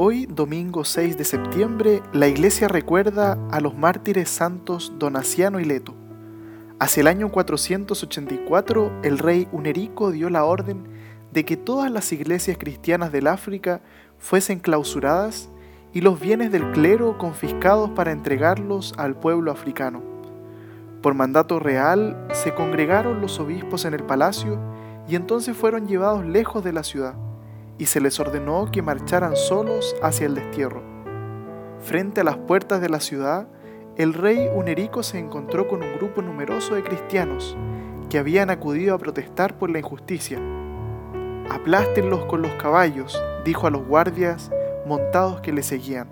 Hoy, domingo 6 de septiembre, la iglesia recuerda a los mártires santos Donaciano y Leto. Hacia el año 484, el rey Unerico dio la orden de que todas las iglesias cristianas del África fuesen clausuradas y los bienes del clero confiscados para entregarlos al pueblo africano. Por mandato real se congregaron los obispos en el palacio y entonces fueron llevados lejos de la ciudad y se les ordenó que marcharan solos hacia el destierro. Frente a las puertas de la ciudad, el rey Unerico se encontró con un grupo numeroso de cristianos que habían acudido a protestar por la injusticia. Aplástenlos con los caballos, dijo a los guardias montados que le seguían.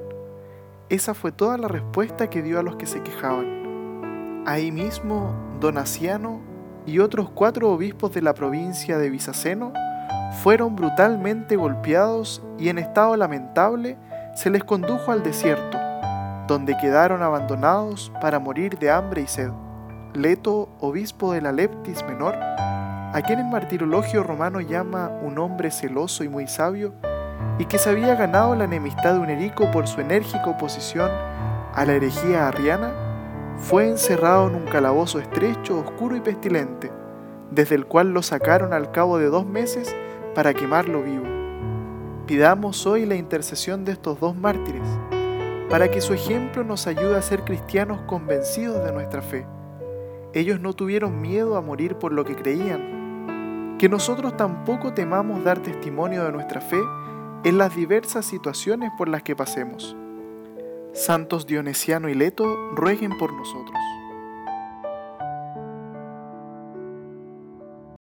Esa fue toda la respuesta que dio a los que se quejaban. Ahí mismo, Donaciano y otros cuatro obispos de la provincia de Bizaceno fueron brutalmente golpeados y en estado lamentable se les condujo al desierto, donde quedaron abandonados para morir de hambre y sed. Leto, obispo de la Leptis Menor, a quien el martirologio romano llama un hombre celoso y muy sabio, y que se había ganado la enemistad de Unerico por su enérgica oposición a la herejía arriana, fue encerrado en un calabozo estrecho, oscuro y pestilente, desde el cual lo sacaron al cabo de dos meses para quemarlo vivo. Pidamos hoy la intercesión de estos dos mártires, para que su ejemplo nos ayude a ser cristianos convencidos de nuestra fe. Ellos no tuvieron miedo a morir por lo que creían. Que nosotros tampoco temamos dar testimonio de nuestra fe en las diversas situaciones por las que pasemos. Santos Dionesiano y Leto, rueguen por nosotros.